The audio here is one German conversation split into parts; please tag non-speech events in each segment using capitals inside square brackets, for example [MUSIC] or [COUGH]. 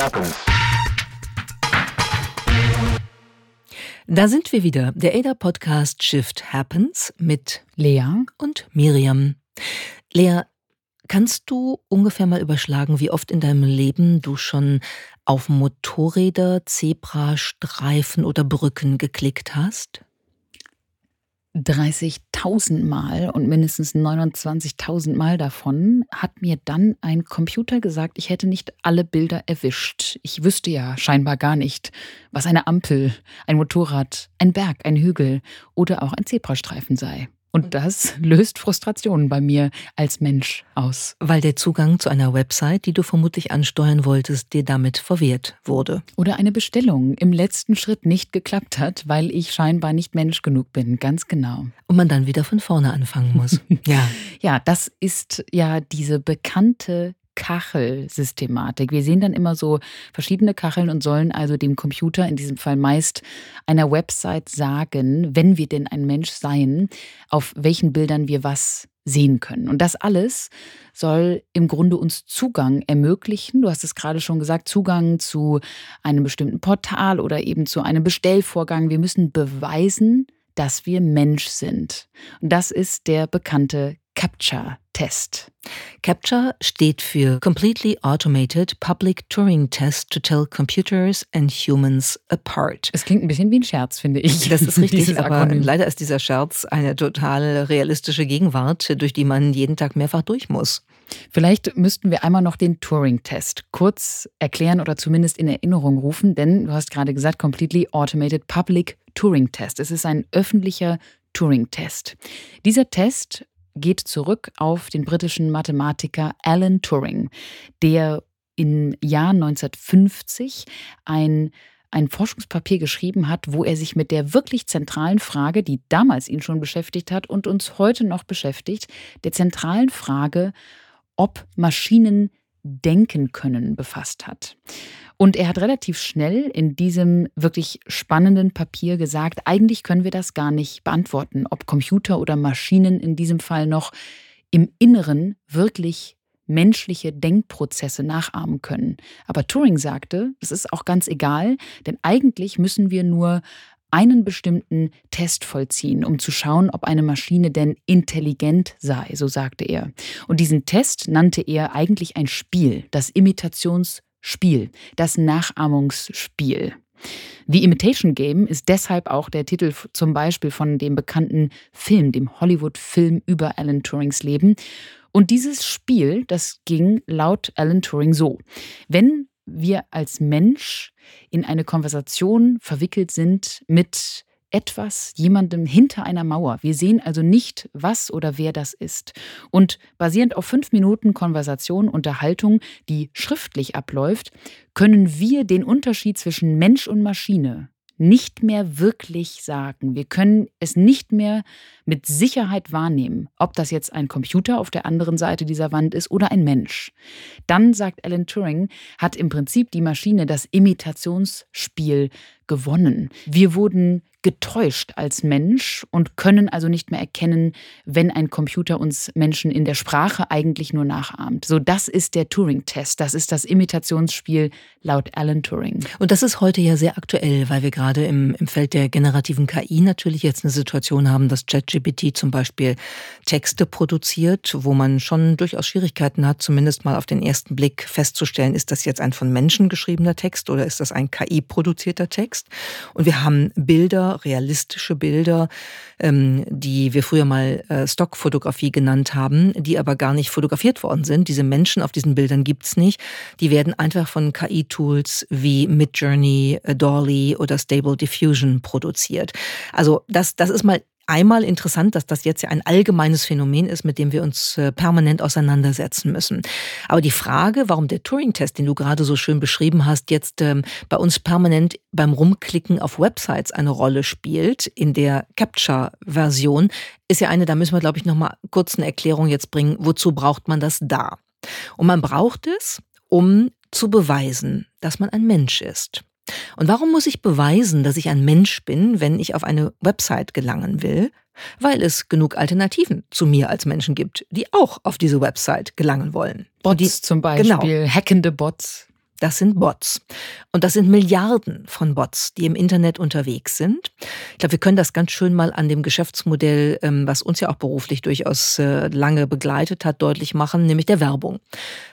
happens. Da sind wir wieder. Der ADA-Podcast Shift Happens mit Lea und Miriam. Lea, kannst du ungefähr mal überschlagen, wie oft in deinem Leben du schon auf Motorräder, Zebrastreifen oder Brücken geklickt hast? 30.000 Mal und mindestens 29.000 Mal davon hat mir dann ein Computer gesagt, ich hätte nicht alle Bilder erwischt. Ich wüsste ja scheinbar gar nicht, was eine Ampel, ein Motorrad, ein Berg, ein Hügel oder auch ein Zebrastreifen sei. Und das löst Frustrationen bei mir als Mensch aus. Weil der Zugang zu einer Website, die du vermutlich ansteuern wolltest, dir damit verwehrt wurde. Oder eine Bestellung im letzten Schritt nicht geklappt hat, weil ich scheinbar nicht Mensch genug bin. Ganz genau. Und man dann wieder von vorne anfangen muss. [LAUGHS] ja. Ja, das ist ja diese bekannte Kachelsystematik. Wir sehen dann immer so verschiedene Kacheln und sollen also dem Computer, in diesem Fall meist einer Website, sagen, wenn wir denn ein Mensch seien, auf welchen Bildern wir was sehen können. Und das alles soll im Grunde uns Zugang ermöglichen. Du hast es gerade schon gesagt, Zugang zu einem bestimmten Portal oder eben zu einem Bestellvorgang. Wir müssen beweisen, dass wir Mensch sind. Und das ist der bekannte CAPTCHA-Test. CAPTCHA steht für Completely Automated Public Turing Test to Tell Computers and Humans Apart. Es klingt ein bisschen wie ein Scherz, finde ich. Das ist [LAUGHS] richtig, aber leider ist dieser Scherz eine total realistische Gegenwart, durch die man jeden Tag mehrfach durch muss. Vielleicht müssten wir einmal noch den Turing-Test kurz erklären oder zumindest in Erinnerung rufen, denn du hast gerade gesagt, Completely Automated Public Turing Test. Es ist ein öffentlicher Turing-Test. Dieser Test geht zurück auf den britischen Mathematiker Alan Turing, der im Jahr 1950 ein ein Forschungspapier geschrieben hat, wo er sich mit der wirklich zentralen Frage, die damals ihn schon beschäftigt hat und uns heute noch beschäftigt, der zentralen Frage, ob Maschinen denken können, befasst hat. Und er hat relativ schnell in diesem wirklich spannenden Papier gesagt, eigentlich können wir das gar nicht beantworten, ob Computer oder Maschinen in diesem Fall noch im Inneren wirklich menschliche Denkprozesse nachahmen können. Aber Turing sagte, das ist auch ganz egal, denn eigentlich müssen wir nur einen bestimmten Test vollziehen, um zu schauen, ob eine Maschine denn intelligent sei, so sagte er. Und diesen Test nannte er eigentlich ein Spiel, das Imitations Spiel, das Nachahmungsspiel. The Imitation Game ist deshalb auch der Titel zum Beispiel von dem bekannten Film, dem Hollywood-Film über Alan Turings Leben. Und dieses Spiel, das ging laut Alan Turing so. Wenn wir als Mensch in eine Konversation verwickelt sind mit etwas, jemandem hinter einer Mauer. Wir sehen also nicht, was oder wer das ist. Und basierend auf fünf Minuten Konversation, Unterhaltung, die schriftlich abläuft, können wir den Unterschied zwischen Mensch und Maschine nicht mehr wirklich sagen. Wir können es nicht mehr mit Sicherheit wahrnehmen, ob das jetzt ein Computer auf der anderen Seite dieser Wand ist oder ein Mensch. Dann, sagt Alan Turing, hat im Prinzip die Maschine das Imitationsspiel gewonnen. Wir wurden getäuscht als Mensch und können also nicht mehr erkennen, wenn ein Computer uns Menschen in der Sprache eigentlich nur nachahmt. So, das ist der Turing-Test. Das ist das Imitationsspiel laut Alan Turing. Und das ist heute ja sehr aktuell, weil wir gerade im, im Feld der generativen KI natürlich jetzt eine Situation haben, dass ChatGPT zum Beispiel Texte produziert, wo man schon durchaus Schwierigkeiten hat, zumindest mal auf den ersten Blick festzustellen, ist das jetzt ein von Menschen geschriebener Text oder ist das ein KI-produzierter Text? Und wir haben Bilder, realistische Bilder, ähm, die wir früher mal äh, Stockfotografie genannt haben, die aber gar nicht fotografiert worden sind. Diese Menschen auf diesen Bildern gibt's nicht. Die werden einfach von KI-Tools wie Midjourney, Dolly oder Stable Diffusion produziert. Also das, das ist mal einmal interessant, dass das jetzt ja ein allgemeines Phänomen ist, mit dem wir uns äh, permanent auseinandersetzen müssen. Aber die Frage, warum der Turing-Test, den du gerade so schön beschrieben hast, jetzt ähm, bei uns permanent beim Rumklicken auf Websites eine Rolle spielt, in der Capture-Version, ist ja eine, da müssen wir, glaube ich, noch mal kurz eine Erklärung jetzt bringen, wozu braucht man das da? Und man braucht es, um zu beweisen, dass man ein Mensch ist. Und warum muss ich beweisen, dass ich ein Mensch bin, wenn ich auf eine Website gelangen will? Weil es genug Alternativen zu mir als Menschen gibt, die auch auf diese Website gelangen wollen. Bots die, zum Beispiel, genau. hackende Bots. Das sind Bots. Und das sind Milliarden von Bots, die im Internet unterwegs sind. Ich glaube, wir können das ganz schön mal an dem Geschäftsmodell, ähm, was uns ja auch beruflich durchaus äh, lange begleitet hat, deutlich machen, nämlich der Werbung.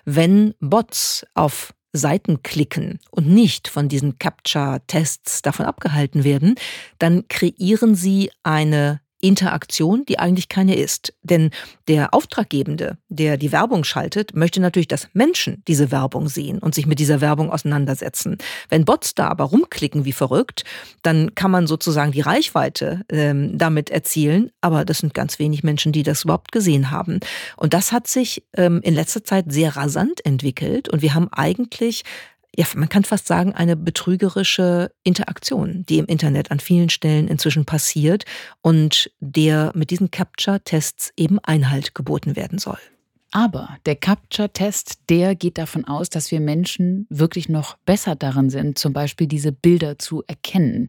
Wenn Bots auf Seiten klicken und nicht von diesen Captcha-Tests davon abgehalten werden, dann kreieren sie eine Interaktion, die eigentlich keine ist. Denn der Auftraggebende, der die Werbung schaltet, möchte natürlich, dass Menschen diese Werbung sehen und sich mit dieser Werbung auseinandersetzen. Wenn Bots da aber rumklicken wie verrückt, dann kann man sozusagen die Reichweite ähm, damit erzielen, aber das sind ganz wenig Menschen, die das überhaupt gesehen haben. Und das hat sich ähm, in letzter Zeit sehr rasant entwickelt und wir haben eigentlich ja, man kann fast sagen, eine betrügerische Interaktion, die im Internet an vielen Stellen inzwischen passiert und der mit diesen Capture-Tests eben Einhalt geboten werden soll. Aber der Capture-Test, der geht davon aus, dass wir Menschen wirklich noch besser darin sind, zum Beispiel diese Bilder zu erkennen.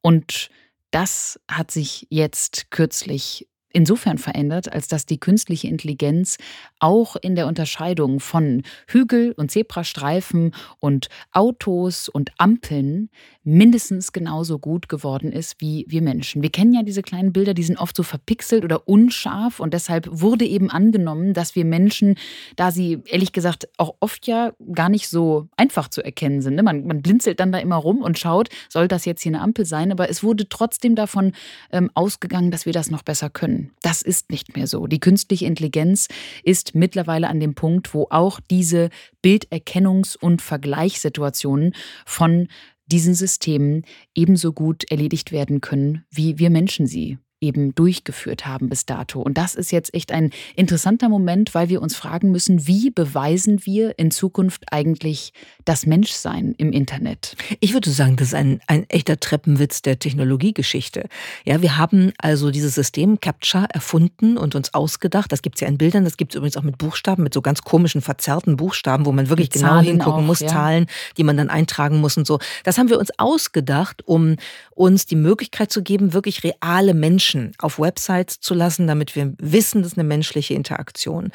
Und das hat sich jetzt kürzlich insofern verändert, als dass die künstliche Intelligenz auch in der Unterscheidung von Hügel und Zebrastreifen und Autos und Ampeln mindestens genauso gut geworden ist wie wir Menschen. Wir kennen ja diese kleinen Bilder, die sind oft so verpixelt oder unscharf und deshalb wurde eben angenommen, dass wir Menschen, da sie ehrlich gesagt auch oft ja gar nicht so einfach zu erkennen sind. Ne? Man, man blinzelt dann da immer rum und schaut, soll das jetzt hier eine Ampel sein, aber es wurde trotzdem davon ähm, ausgegangen, dass wir das noch besser können. Das ist nicht mehr so. Die künstliche Intelligenz ist mittlerweile an dem Punkt, wo auch diese Bilderkennungs- und Vergleichssituationen von diesen Systemen ebenso gut erledigt werden können, wie wir Menschen sie eben durchgeführt haben bis dato. Und das ist jetzt echt ein interessanter Moment, weil wir uns fragen müssen, wie beweisen wir in Zukunft eigentlich das Menschsein im Internet? Ich würde sagen, das ist ein, ein echter Treppenwitz der Technologiegeschichte. Ja, wir haben also dieses System Captcha erfunden und uns ausgedacht. Das gibt es ja in Bildern, das gibt es übrigens auch mit Buchstaben, mit so ganz komischen, verzerrten Buchstaben, wo man wirklich genau hingucken auch, muss, ja. Zahlen, die man dann eintragen muss und so. Das haben wir uns ausgedacht, um uns die Möglichkeit zu geben, wirklich reale Menschen Menschen auf Websites zu lassen, damit wir wissen, das ist eine menschliche Interaktion.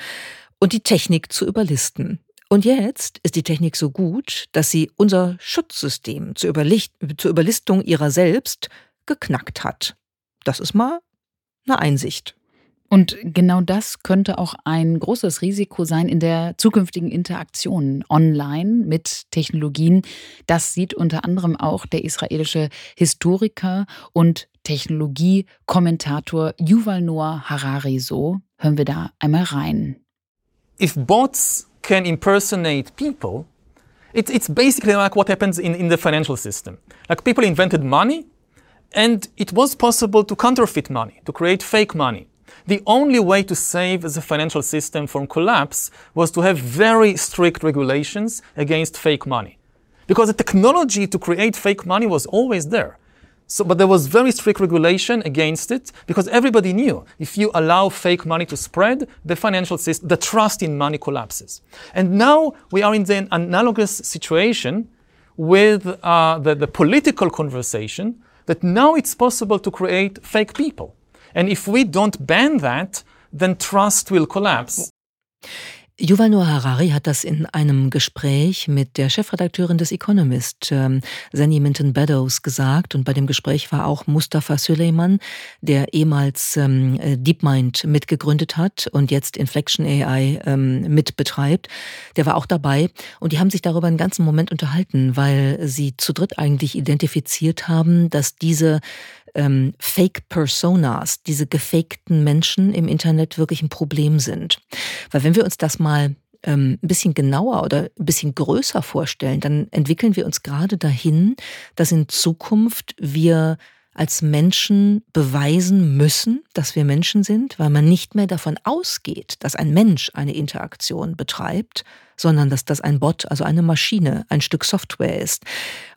Und die Technik zu überlisten. Und jetzt ist die Technik so gut, dass sie unser Schutzsystem zur, Überlicht zur Überlistung ihrer selbst geknackt hat. Das ist mal eine Einsicht. Und genau das könnte auch ein großes Risiko sein in der zukünftigen Interaktion online mit Technologien. Das sieht unter anderem auch der israelische Historiker und Technologiekommentator Yuval Noah Harari so. Hören wir da einmal rein. If bots can impersonate people, it's, it's basically like what happens in, in the financial system. Like people invented money, and it was possible to counterfeit money, to create fake money. The only way to save the financial system from collapse was to have very strict regulations against fake money. Because the technology to create fake money was always there. So, but there was very strict regulation against it because everybody knew if you allow fake money to spread, the financial system, the trust in money collapses. And now we are in the analogous situation with uh, the, the political conversation that now it's possible to create fake people. And if we don't ban that, then trust will collapse. Yuval Noah Harari hat das in einem Gespräch mit der Chefredakteurin des Economist, ähm, Minton Beddoes, gesagt. Und bei dem Gespräch war auch Mustafa Süleyman, der ehemals ähm, DeepMind mitgegründet hat und jetzt Inflection AI ähm, mitbetreibt. Der war auch dabei. Und die haben sich darüber einen ganzen Moment unterhalten, weil sie zu dritt eigentlich identifiziert haben, dass diese ähm, Fake-Personas, diese gefakten Menschen im Internet wirklich ein Problem sind. Weil wenn wir uns das mal ähm, ein bisschen genauer oder ein bisschen größer vorstellen, dann entwickeln wir uns gerade dahin, dass in Zukunft wir als Menschen beweisen müssen, dass wir Menschen sind, weil man nicht mehr davon ausgeht, dass ein Mensch eine Interaktion betreibt, sondern dass das ein Bot, also eine Maschine, ein Stück Software ist.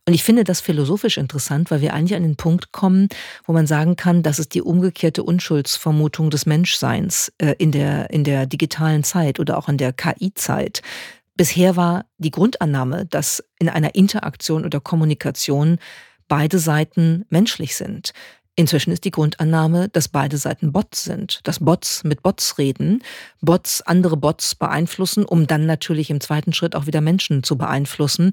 Und ich finde das philosophisch interessant, weil wir eigentlich an den Punkt kommen, wo man sagen kann, das ist die umgekehrte Unschuldsvermutung des Menschseins äh, in der, in der digitalen Zeit oder auch in der KI-Zeit. Bisher war die Grundannahme, dass in einer Interaktion oder Kommunikation beide Seiten menschlich sind. Inzwischen ist die Grundannahme, dass beide Seiten Bots sind, dass Bots mit Bots reden, Bots andere Bots beeinflussen, um dann natürlich im zweiten Schritt auch wieder Menschen zu beeinflussen.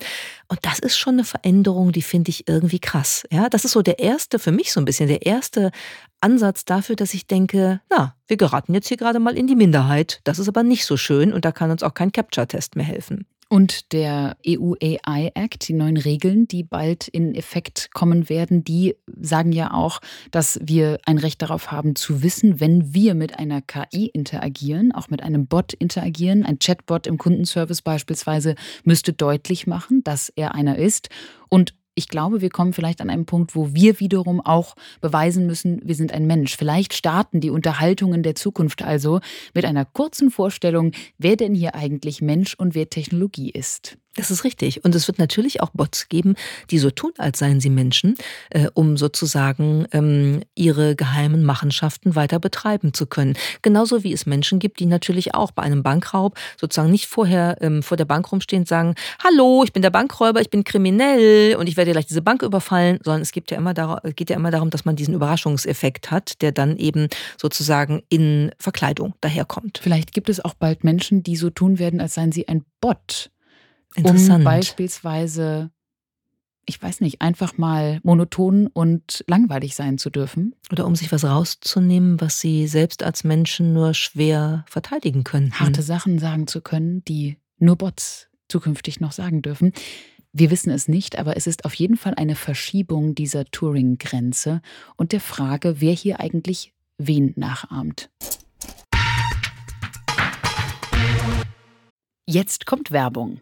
Und das ist schon eine Veränderung, die finde ich irgendwie krass. Ja, das ist so der erste, für mich so ein bisschen der erste Ansatz dafür, dass ich denke, na, wir geraten jetzt hier gerade mal in die Minderheit. Das ist aber nicht so schön und da kann uns auch kein Capture-Test mehr helfen. Und der EU AI Act, die neuen Regeln, die bald in Effekt kommen werden, die sagen ja auch, dass wir ein Recht darauf haben zu wissen, wenn wir mit einer KI interagieren, auch mit einem Bot interagieren. Ein Chatbot im Kundenservice beispielsweise müsste deutlich machen, dass er einer ist. Und ich glaube, wir kommen vielleicht an einen Punkt, wo wir wiederum auch beweisen müssen, wir sind ein Mensch. Vielleicht starten die Unterhaltungen der Zukunft also mit einer kurzen Vorstellung, wer denn hier eigentlich Mensch und wer Technologie ist. Das ist richtig. Und es wird natürlich auch Bots geben, die so tun, als seien sie Menschen, äh, um sozusagen ähm, ihre geheimen Machenschaften weiter betreiben zu können. Genauso wie es Menschen gibt, die natürlich auch bei einem Bankraub sozusagen nicht vorher ähm, vor der Bank rumstehen und sagen, hallo, ich bin der Bankräuber, ich bin kriminell und ich werde gleich diese Bank überfallen, sondern es gibt ja immer geht ja immer darum, dass man diesen Überraschungseffekt hat, der dann eben sozusagen in Verkleidung daherkommt. Vielleicht gibt es auch bald Menschen, die so tun werden, als seien sie ein Bot um beispielsweise, ich weiß nicht, einfach mal monoton und langweilig sein zu dürfen. Oder um sich was rauszunehmen, was sie selbst als Menschen nur schwer verteidigen können. Harte Sachen sagen zu können, die nur Bots zukünftig noch sagen dürfen. Wir wissen es nicht, aber es ist auf jeden Fall eine Verschiebung dieser Turing-Grenze und der Frage, wer hier eigentlich wen nachahmt. Jetzt kommt Werbung.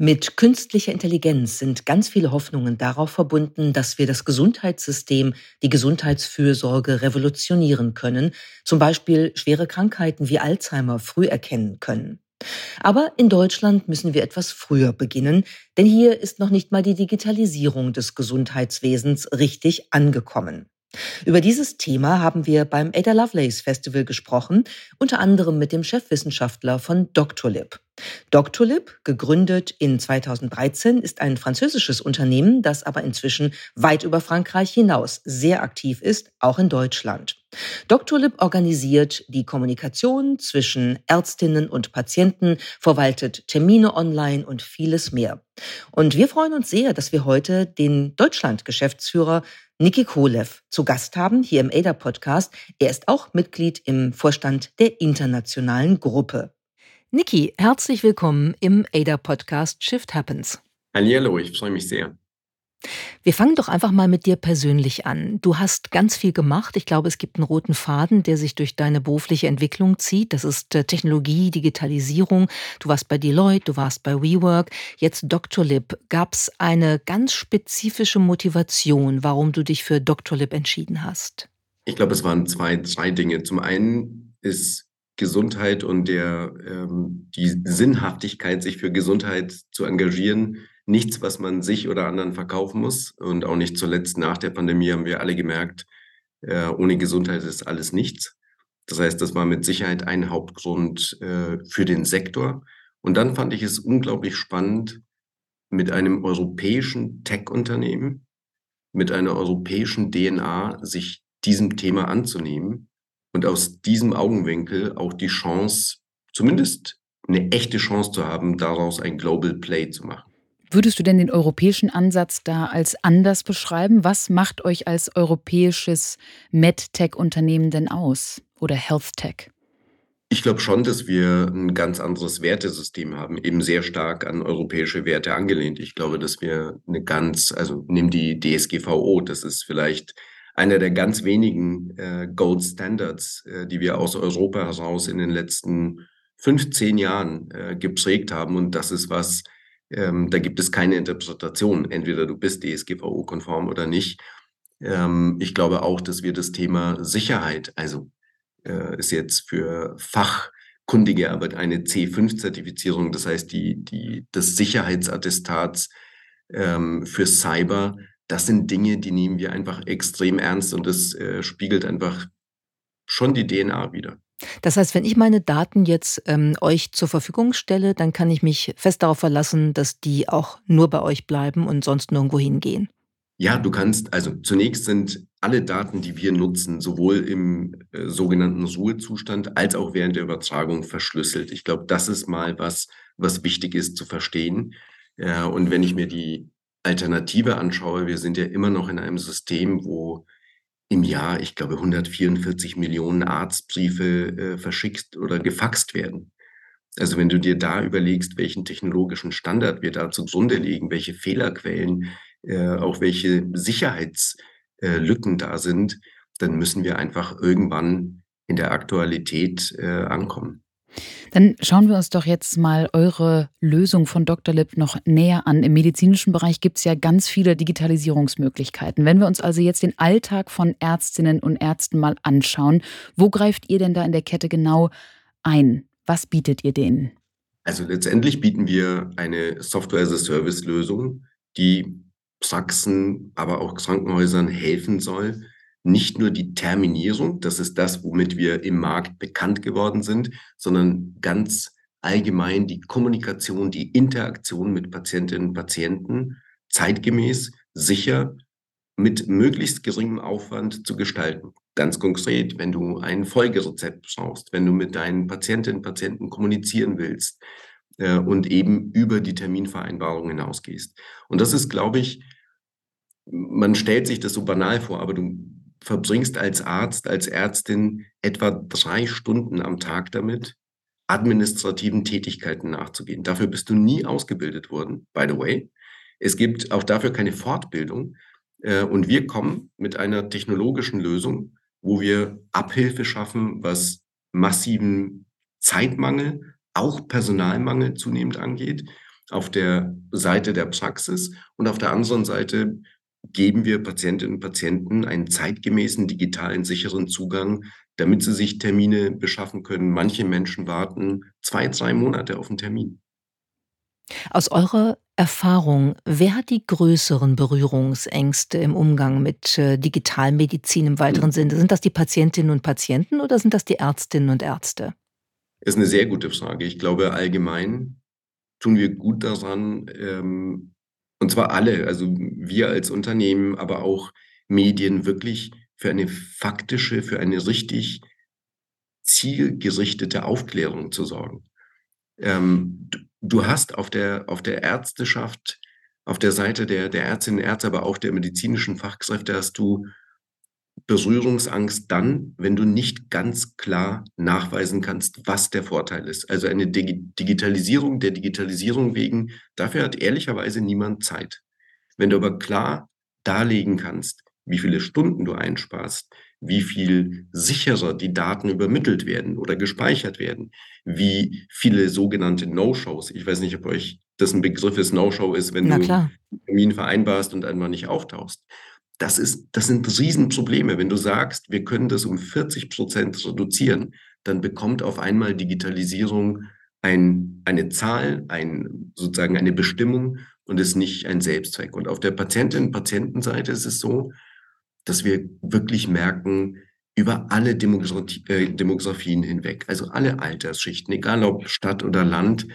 Mit künstlicher Intelligenz sind ganz viele Hoffnungen darauf verbunden, dass wir das Gesundheitssystem, die Gesundheitsfürsorge revolutionieren können, zum Beispiel schwere Krankheiten wie Alzheimer früh erkennen können. Aber in Deutschland müssen wir etwas früher beginnen, denn hier ist noch nicht mal die Digitalisierung des Gesundheitswesens richtig angekommen. Über dieses Thema haben wir beim Ada Lovelace Festival gesprochen, unter anderem mit dem Chefwissenschaftler von Doctolib. Doctolib, gegründet in 2013, ist ein französisches Unternehmen, das aber inzwischen weit über Frankreich hinaus sehr aktiv ist, auch in Deutschland. Doctolib organisiert die Kommunikation zwischen Ärztinnen und Patienten, verwaltet Termine online und vieles mehr. Und wir freuen uns sehr, dass wir heute den Deutschland-Geschäftsführer Niki Kolev zu Gast haben hier im ADA-Podcast. Er ist auch Mitglied im Vorstand der internationalen Gruppe. Niki, herzlich willkommen im ADA-Podcast Shift Happens. Hallihallo, ich freue mich sehr. Wir fangen doch einfach mal mit dir persönlich an. Du hast ganz viel gemacht. Ich glaube, es gibt einen roten Faden, der sich durch deine berufliche Entwicklung zieht. Das ist äh, Technologie, Digitalisierung. Du warst bei Deloitte, du warst bei WeWork, jetzt Doctolib. Gab es eine ganz spezifische Motivation, warum du dich für Doctolib entschieden hast? Ich glaube, es waren zwei, drei Dinge. Zum einen ist Gesundheit und der, ähm, die Sinnhaftigkeit, sich für Gesundheit zu engagieren, nichts, was man sich oder anderen verkaufen muss. Und auch nicht zuletzt nach der Pandemie haben wir alle gemerkt, äh, ohne Gesundheit ist alles nichts. Das heißt, das war mit Sicherheit ein Hauptgrund äh, für den Sektor. Und dann fand ich es unglaublich spannend, mit einem europäischen Tech-Unternehmen, mit einer europäischen DNA sich diesem Thema anzunehmen und aus diesem Augenwinkel auch die Chance, zumindest eine echte Chance zu haben, daraus ein Global Play zu machen. Würdest du denn den europäischen Ansatz da als anders beschreiben? Was macht euch als europäisches MedTech-Unternehmen denn aus oder HealthTech? Ich glaube schon, dass wir ein ganz anderes Wertesystem haben, eben sehr stark an europäische Werte angelehnt. Ich glaube, dass wir eine ganz, also nimm die DSGVO, das ist vielleicht einer der ganz wenigen äh, Gold Standards, äh, die wir aus Europa heraus in den letzten 15 Jahren äh, geprägt haben. Und das ist was, ähm, da gibt es keine Interpretation. Entweder du bist DSGVO-konform oder nicht. Ähm, ich glaube auch, dass wir das Thema Sicherheit, also äh, ist jetzt für fachkundige Arbeit eine C5-Zertifizierung, das heißt die, die, das Sicherheitsattestats ähm, für Cyber, das sind Dinge, die nehmen wir einfach extrem ernst und das äh, spiegelt einfach schon die DNA wieder. Das heißt, wenn ich meine Daten jetzt ähm, euch zur Verfügung stelle, dann kann ich mich fest darauf verlassen, dass die auch nur bei euch bleiben und sonst nirgendwo hingehen. Ja, du kannst, also zunächst sind alle Daten, die wir nutzen, sowohl im äh, sogenannten Ruhezustand als auch während der Übertragung verschlüsselt. Ich glaube, das ist mal was, was wichtig ist zu verstehen. Äh, und wenn ich mir die Alternative anschaue, wir sind ja immer noch in einem System, wo im Jahr, ich glaube, 144 Millionen Arztbriefe äh, verschickt oder gefaxt werden. Also wenn du dir da überlegst, welchen technologischen Standard wir da zugrunde legen, welche Fehlerquellen, äh, auch welche Sicherheitslücken äh, da sind, dann müssen wir einfach irgendwann in der Aktualität äh, ankommen. Dann schauen wir uns doch jetzt mal eure Lösung von Dr. Lipp noch näher an. Im medizinischen Bereich gibt es ja ganz viele Digitalisierungsmöglichkeiten. Wenn wir uns also jetzt den Alltag von Ärztinnen und Ärzten mal anschauen, wo greift ihr denn da in der Kette genau ein? Was bietet ihr denen? Also letztendlich bieten wir eine Software-as-a-Service-Lösung, die Praxen, aber auch Krankenhäusern helfen soll, nicht nur die Terminierung, das ist das, womit wir im Markt bekannt geworden sind, sondern ganz allgemein die Kommunikation, die Interaktion mit Patientinnen und Patienten zeitgemäß, sicher, mit möglichst geringem Aufwand zu gestalten. Ganz konkret, wenn du ein Folgerezept brauchst, wenn du mit deinen Patientinnen und Patienten kommunizieren willst äh, und eben über die Terminvereinbarung hinausgehst. Und das ist, glaube ich, man stellt sich das so banal vor, aber du verbringst als Arzt, als Ärztin etwa drei Stunden am Tag damit, administrativen Tätigkeiten nachzugehen. Dafür bist du nie ausgebildet worden, by the way. Es gibt auch dafür keine Fortbildung. Äh, und wir kommen mit einer technologischen Lösung, wo wir Abhilfe schaffen, was massiven Zeitmangel, auch Personalmangel zunehmend angeht, auf der Seite der Praxis und auf der anderen Seite geben wir Patientinnen und Patienten einen zeitgemäßen, digitalen, sicheren Zugang, damit sie sich Termine beschaffen können. Manche Menschen warten zwei, drei Monate auf einen Termin. Aus eurer Erfahrung, wer hat die größeren Berührungsängste im Umgang mit äh, Digitalmedizin im weiteren Sinne? Sind das die Patientinnen und Patienten oder sind das die Ärztinnen und Ärzte? Das ist eine sehr gute Frage. Ich glaube, allgemein tun wir gut daran, ähm, und zwar alle, also wir als Unternehmen, aber auch Medien wirklich für eine faktische, für eine richtig zielgerichtete Aufklärung zu sorgen. Ähm, du, hast auf der, auf der Ärzteschaft, auf der Seite der, der Ärztinnen und Ärzte, aber auch der medizinischen Fachkräfte hast du Berührungsangst dann, wenn du nicht ganz klar nachweisen kannst, was der Vorteil ist. Also eine Dig Digitalisierung der Digitalisierung wegen, dafür hat ehrlicherweise niemand Zeit. Wenn du aber klar darlegen kannst, wie viele Stunden du einsparst, wie viel sicherer die Daten übermittelt werden oder gespeichert werden, wie viele sogenannte No-Shows, ich weiß nicht, ob euch das ein Begriff ist, No-Show ist, wenn Na du klar. einen Termin vereinbarst und einmal nicht auftauchst das, ist, das sind Riesenprobleme. Wenn du sagst, wir können das um 40 Prozent reduzieren, dann bekommt auf einmal Digitalisierung ein, eine Zahl, ein, sozusagen eine Bestimmung, und ist nicht ein Selbstzweck. Und auf der Patientinnen-Patientenseite ist es so, dass wir wirklich merken, über alle äh, Demografien hinweg, also alle Altersschichten, egal ob Stadt oder Land,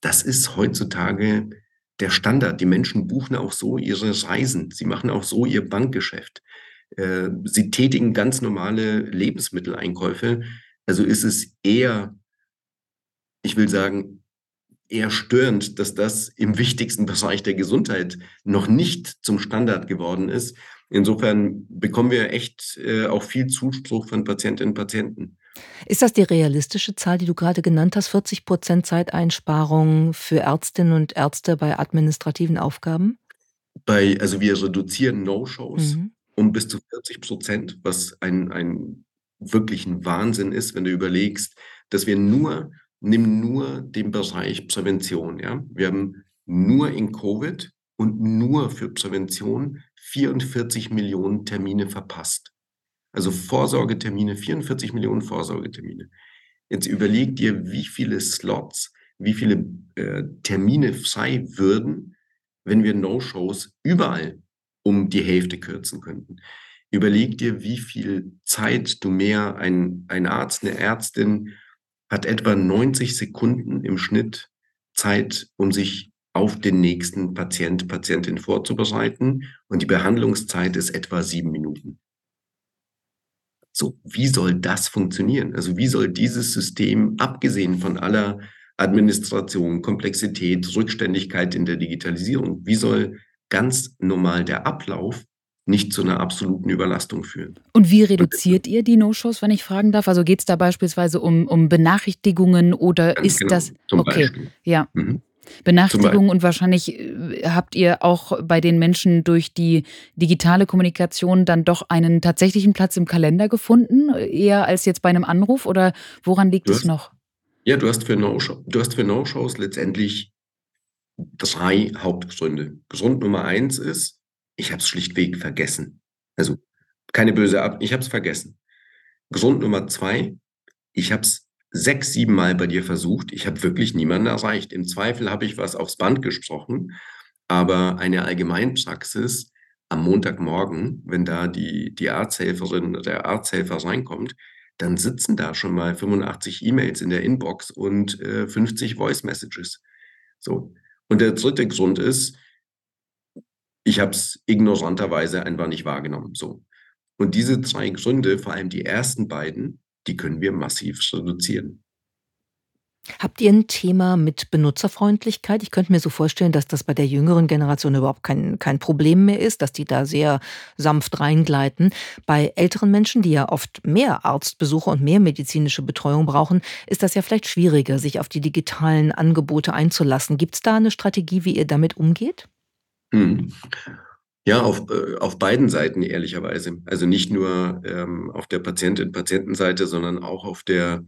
das ist heutzutage der Standard. Die Menschen buchen auch so ihre Reisen. Sie machen auch so ihr Bankgeschäft. Äh, sie tätigen ganz normale Lebensmitteleinkäufe. Also ist es eher, ich will sagen, eher störend, dass das im wichtigsten Bereich der Gesundheit noch nicht zum Standard geworden ist. Insofern bekommen wir echt äh, auch viel Zuspruch von Patientinnen und Patienten. Ist das die realistische Zahl, die du gerade genannt hast? 40 Prozent Zeiteinsparung für Ärztinnen und Ärzte bei administrativen Aufgaben? Bei, also wir reduzieren No-Shows mhm. um bis zu 40 Prozent, was ein, ein wirklich ein Wahnsinn ist, wenn du überlegst, dass wir nur, nimm nur den Bereich Prävention, ja. Wir haben nur in Covid und nur für Prävention 44 Millionen Termine verpasst. Also Vorsorgetermine, 44 Millionen Vorsorgetermine. Jetzt überleg dir, wie viele Slots, wie viele äh, Termine frei würden, wenn wir No-Shows überall um die Hälfte kürzen könnten. Überleg dir, wie viel Zeit du mehr, ein, ein Arzt, eine Ärztin hat etwa 90 Sekunden im Schnitt Zeit, um sich auf den nächsten Patient, Patientin vorzubereiten und die Behandlungszeit ist etwa sieben Minuten. So, wie soll das funktionieren? Also wie soll dieses System, abgesehen von aller Administration, Komplexität, Rückständigkeit in der Digitalisierung, wie soll ganz normal der Ablauf nicht zu einer absoluten Überlastung führen. Und wie reduziert ihr die No-Shows, wenn ich fragen darf? Also geht es da beispielsweise um, um Benachrichtigungen oder Ganz ist genau, das. okay, Beispiel. ja. Mhm. Benachrichtigungen und wahrscheinlich äh, habt ihr auch bei den Menschen durch die digitale Kommunikation dann doch einen tatsächlichen Platz im Kalender gefunden, eher als jetzt bei einem Anruf oder woran liegt es noch? Ja, du hast für No-Shows no letztendlich drei Hauptgründe. Grund Nummer eins ist, ich habe es schlichtweg vergessen. Also keine böse Ab, ich habe es vergessen. Grund Nummer zwei, ich habe es sechs, sieben Mal bei dir versucht. Ich habe wirklich niemanden erreicht. Im Zweifel habe ich was aufs Band gesprochen, aber eine Allgemeinpraxis am Montagmorgen, wenn da die, die Arzthelferin, der Arzthelfer reinkommt, dann sitzen da schon mal 85 E-Mails in der Inbox und äh, 50 Voice Messages. So. Und der dritte Grund ist, ich habe es ignoranterweise einfach nicht wahrgenommen. So. Und diese drei Gründe, vor allem die ersten beiden, die können wir massiv reduzieren. Habt ihr ein Thema mit Benutzerfreundlichkeit? Ich könnte mir so vorstellen, dass das bei der jüngeren Generation überhaupt kein, kein Problem mehr ist, dass die da sehr sanft reingleiten. Bei älteren Menschen, die ja oft mehr Arztbesuche und mehr medizinische Betreuung brauchen, ist das ja vielleicht schwieriger, sich auf die digitalen Angebote einzulassen. Gibt es da eine Strategie, wie ihr damit umgeht? Hm. Ja, auf, äh, auf beiden Seiten ehrlicherweise. Also nicht nur ähm, auf der Patientin-Patientenseite, sondern auch auf der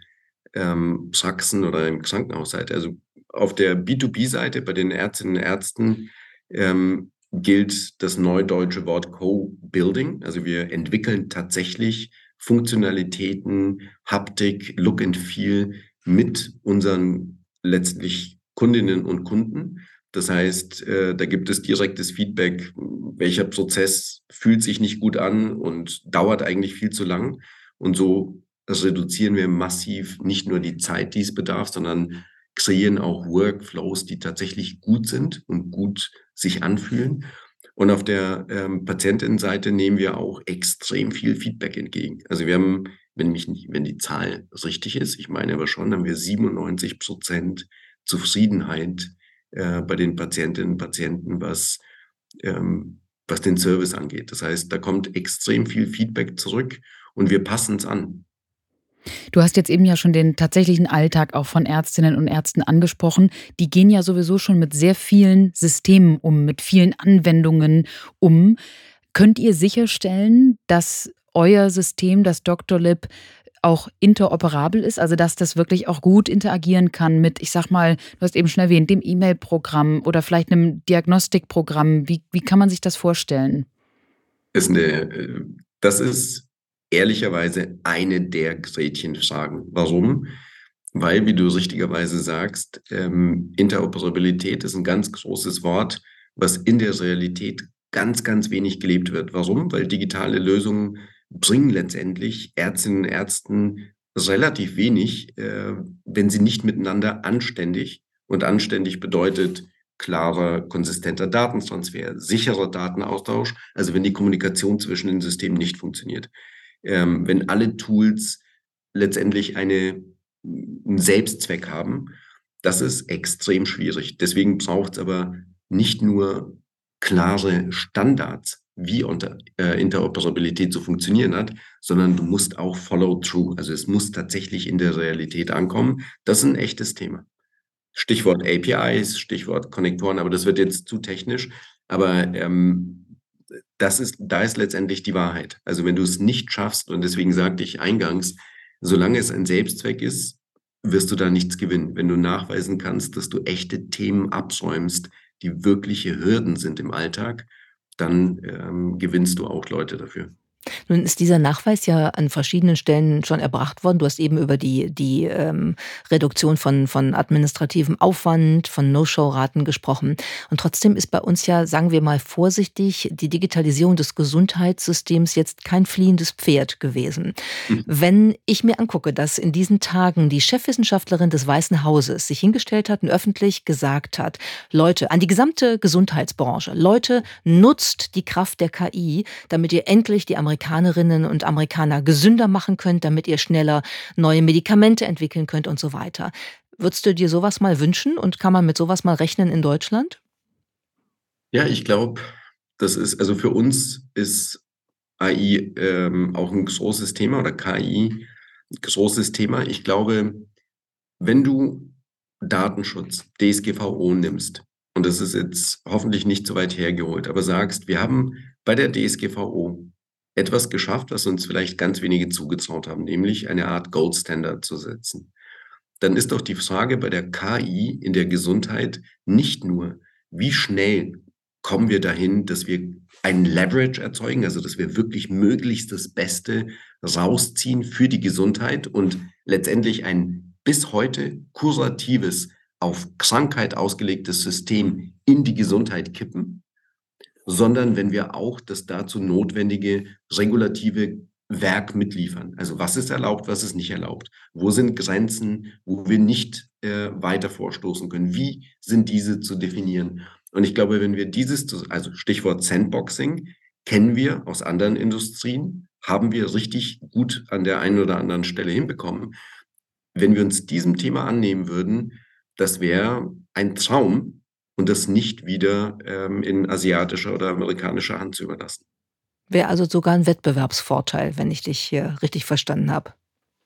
ähm, Praxen- oder im Krankenhausseite. Also auf der B2B-Seite bei den Ärztinnen und Ärzten ähm, gilt das neudeutsche Wort Co-Building. Also wir entwickeln tatsächlich Funktionalitäten, Haptik, Look and Feel mit unseren letztlich Kundinnen und Kunden. Das heißt, äh, da gibt es direktes Feedback, welcher Prozess fühlt sich nicht gut an und dauert eigentlich viel zu lang. Und so reduzieren wir massiv nicht nur die Zeit, die es bedarf, sondern kreieren auch Workflows, die tatsächlich gut sind und gut sich anfühlen. Und auf der ähm, Patientinnenseite nehmen wir auch extrem viel Feedback entgegen. Also wir haben, wenn mich nicht, wenn die Zahl richtig ist, ich meine aber schon, haben wir 97 Prozent Zufriedenheit äh, bei den Patientinnen und Patienten, was, ähm, was den Service angeht. Das heißt, da kommt extrem viel Feedback zurück und wir passen es an. Du hast jetzt eben ja schon den tatsächlichen Alltag auch von Ärztinnen und Ärzten angesprochen. Die gehen ja sowieso schon mit sehr vielen Systemen um, mit vielen Anwendungen um. Könnt ihr sicherstellen, dass euer System, das Dr. Lib, auch interoperabel ist, also dass das wirklich auch gut interagieren kann mit, ich sag mal, du hast eben schon erwähnt, dem E-Mail-Programm oder vielleicht einem Diagnostikprogramm. Wie, wie kann man sich das vorstellen? Ist eine, äh, das ist ehrlicherweise eine der Gretchenfragen. Warum? weil, wie du richtigerweise sagst, ähm, Interoperabilität ist ein ganz großes Wort, was in der Realität ganz, ganz wenig gelebt wird. Warum? Weil digitale Lösungen bringen letztendlich Ärztinnen und Ärzten relativ wenig, äh, wenn sie nicht miteinander anständig und anständig bedeutet klarer, konsistenter Datentransfer, sicherer Datenaustausch, also wenn die Kommunikation zwischen den Systemen nicht funktioniert. Ähm, wenn alle Tools letztendlich eine, einen Selbstzweck haben, das ist extrem schwierig. Deswegen braucht es aber nicht nur klare Standards, wie unter, äh, Interoperabilität zu funktionieren hat, sondern du musst auch follow through. Also es muss tatsächlich in der Realität ankommen. Das ist ein echtes Thema. Stichwort APIs, Stichwort Konnektoren, aber das wird jetzt zu technisch. Aber ähm, das ist, da ist letztendlich die Wahrheit. Also wenn du es nicht schaffst, und deswegen sagte ich eingangs, solange es ein Selbstzweck ist, wirst du da nichts gewinnen. Wenn du nachweisen kannst, dass du echte Themen absäumst, die wirkliche Hürden sind im Alltag, dann ähm, gewinnst du auch Leute dafür. Nun ist dieser Nachweis ja an verschiedenen Stellen schon erbracht worden. Du hast eben über die, die ähm, Reduktion von, von administrativem Aufwand, von No-Show-Raten gesprochen. Und trotzdem ist bei uns ja, sagen wir mal vorsichtig, die Digitalisierung des Gesundheitssystems jetzt kein fliehendes Pferd gewesen. Mhm. Wenn ich mir angucke, dass in diesen Tagen die Chefwissenschaftlerin des Weißen Hauses sich hingestellt hat und öffentlich gesagt hat, Leute, an die gesamte Gesundheitsbranche, Leute, nutzt die Kraft der KI, damit ihr endlich die Amerikaner Amerikanerinnen und Amerikaner gesünder machen könnt, damit ihr schneller neue Medikamente entwickeln könnt und so weiter. Würdest du dir sowas mal wünschen und kann man mit sowas mal rechnen in Deutschland? Ja, ich glaube, das ist, also für uns ist AI ähm, auch ein großes Thema oder KI ein großes Thema. Ich glaube, wenn du Datenschutz, DSGVO nimmst, und das ist jetzt hoffentlich nicht so weit hergeholt, aber sagst, wir haben bei der DSGVO etwas geschafft, was uns vielleicht ganz wenige zugetraut haben, nämlich eine Art Gold Standard zu setzen. Dann ist doch die Frage bei der KI in der Gesundheit nicht nur, wie schnell kommen wir dahin, dass wir ein Leverage erzeugen, also dass wir wirklich möglichst das Beste rausziehen für die Gesundheit und letztendlich ein bis heute kuratives, auf Krankheit ausgelegtes System in die Gesundheit kippen sondern wenn wir auch das dazu notwendige regulative Werk mitliefern. Also was ist erlaubt, was ist nicht erlaubt? Wo sind Grenzen, wo wir nicht äh, weiter vorstoßen können? Wie sind diese zu definieren? Und ich glaube, wenn wir dieses, also Stichwort Sandboxing, kennen wir aus anderen Industrien, haben wir richtig gut an der einen oder anderen Stelle hinbekommen. Wenn wir uns diesem Thema annehmen würden, das wäre ein Traum, und das nicht wieder ähm, in asiatischer oder amerikanischer Hand zu überlassen. Wäre also sogar ein Wettbewerbsvorteil, wenn ich dich hier richtig verstanden habe.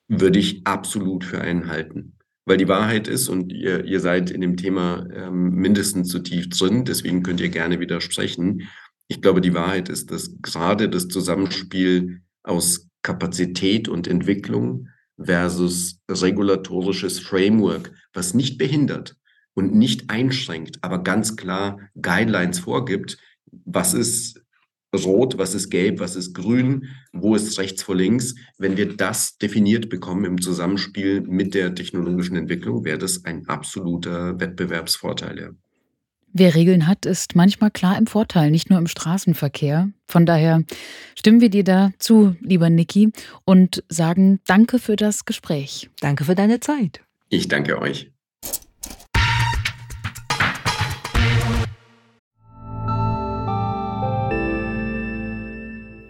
Würde ich absolut für einen halten. Weil die Wahrheit ist, und ihr, ihr seid in dem Thema ähm, mindestens zu tief drin, deswegen könnt ihr gerne widersprechen. Ich glaube, die Wahrheit ist, dass gerade das Zusammenspiel aus Kapazität und Entwicklung versus regulatorisches Framework, was nicht behindert, und nicht einschränkt, aber ganz klar Guidelines vorgibt, was ist rot, was ist gelb, was ist grün, wo ist rechts vor links. Wenn wir das definiert bekommen im Zusammenspiel mit der technologischen Entwicklung, wäre das ein absoluter Wettbewerbsvorteil. Ja. Wer Regeln hat, ist manchmal klar im Vorteil, nicht nur im Straßenverkehr. Von daher stimmen wir dir dazu, lieber Niki, und sagen Danke für das Gespräch. Danke für deine Zeit. Ich danke euch.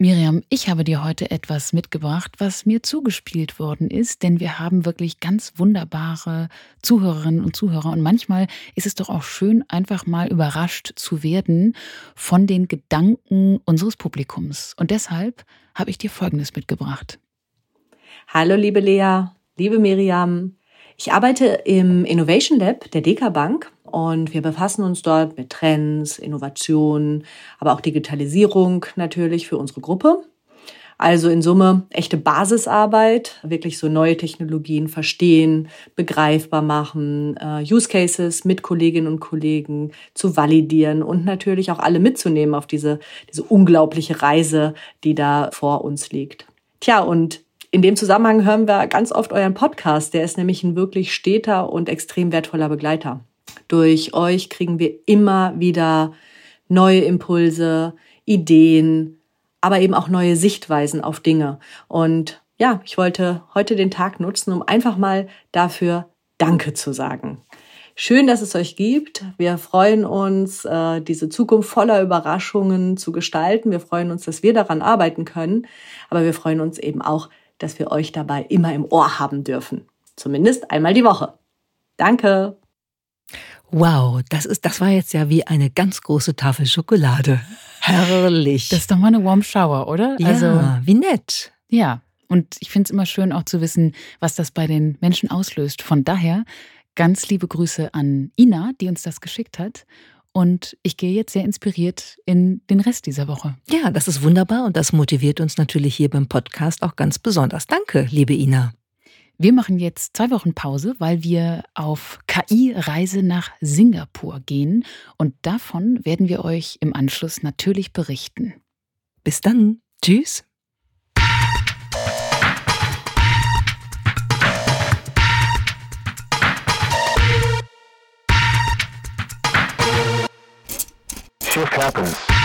Miriam, ich habe dir heute etwas mitgebracht, was mir zugespielt worden ist, denn wir haben wirklich ganz wunderbare Zuhörerinnen und Zuhörer und manchmal ist es doch auch schön, einfach mal überrascht zu werden von den Gedanken unseres Publikums. Und deshalb habe ich dir Folgendes mitgebracht. Hallo liebe Lea, liebe Miriam. Ich arbeite im Innovation Lab der Deka Bank und wir befassen uns dort mit Trends, Innovationen, aber auch Digitalisierung natürlich für unsere Gruppe. Also in Summe echte Basisarbeit, wirklich so neue Technologien verstehen, begreifbar machen, uh, Use Cases mit Kolleginnen und Kollegen zu validieren und natürlich auch alle mitzunehmen auf diese, diese unglaubliche Reise, die da vor uns liegt. Tja, und in dem Zusammenhang hören wir ganz oft euren Podcast. Der ist nämlich ein wirklich steter und extrem wertvoller Begleiter. Durch euch kriegen wir immer wieder neue Impulse, Ideen, aber eben auch neue Sichtweisen auf Dinge. Und ja, ich wollte heute den Tag nutzen, um einfach mal dafür Danke zu sagen. Schön, dass es euch gibt. Wir freuen uns, äh, diese Zukunft voller Überraschungen zu gestalten. Wir freuen uns, dass wir daran arbeiten können. Aber wir freuen uns eben auch, dass wir euch dabei immer im Ohr haben dürfen. Zumindest einmal die Woche. Danke. Wow, das ist, das war jetzt ja wie eine ganz große Tafel Schokolade. Herrlich. Das ist doch mal eine Warm Shower, oder? Ja, also, wie nett. Ja. Und ich finde es immer schön auch zu wissen, was das bei den Menschen auslöst. Von daher ganz liebe Grüße an Ina, die uns das geschickt hat. Und ich gehe jetzt sehr inspiriert in den Rest dieser Woche. Ja, das ist wunderbar und das motiviert uns natürlich hier beim Podcast auch ganz besonders. Danke, liebe Ina. Wir machen jetzt zwei Wochen Pause, weil wir auf KI-Reise nach Singapur gehen und davon werden wir euch im Anschluss natürlich berichten. Bis dann. Tschüss. Shift happens.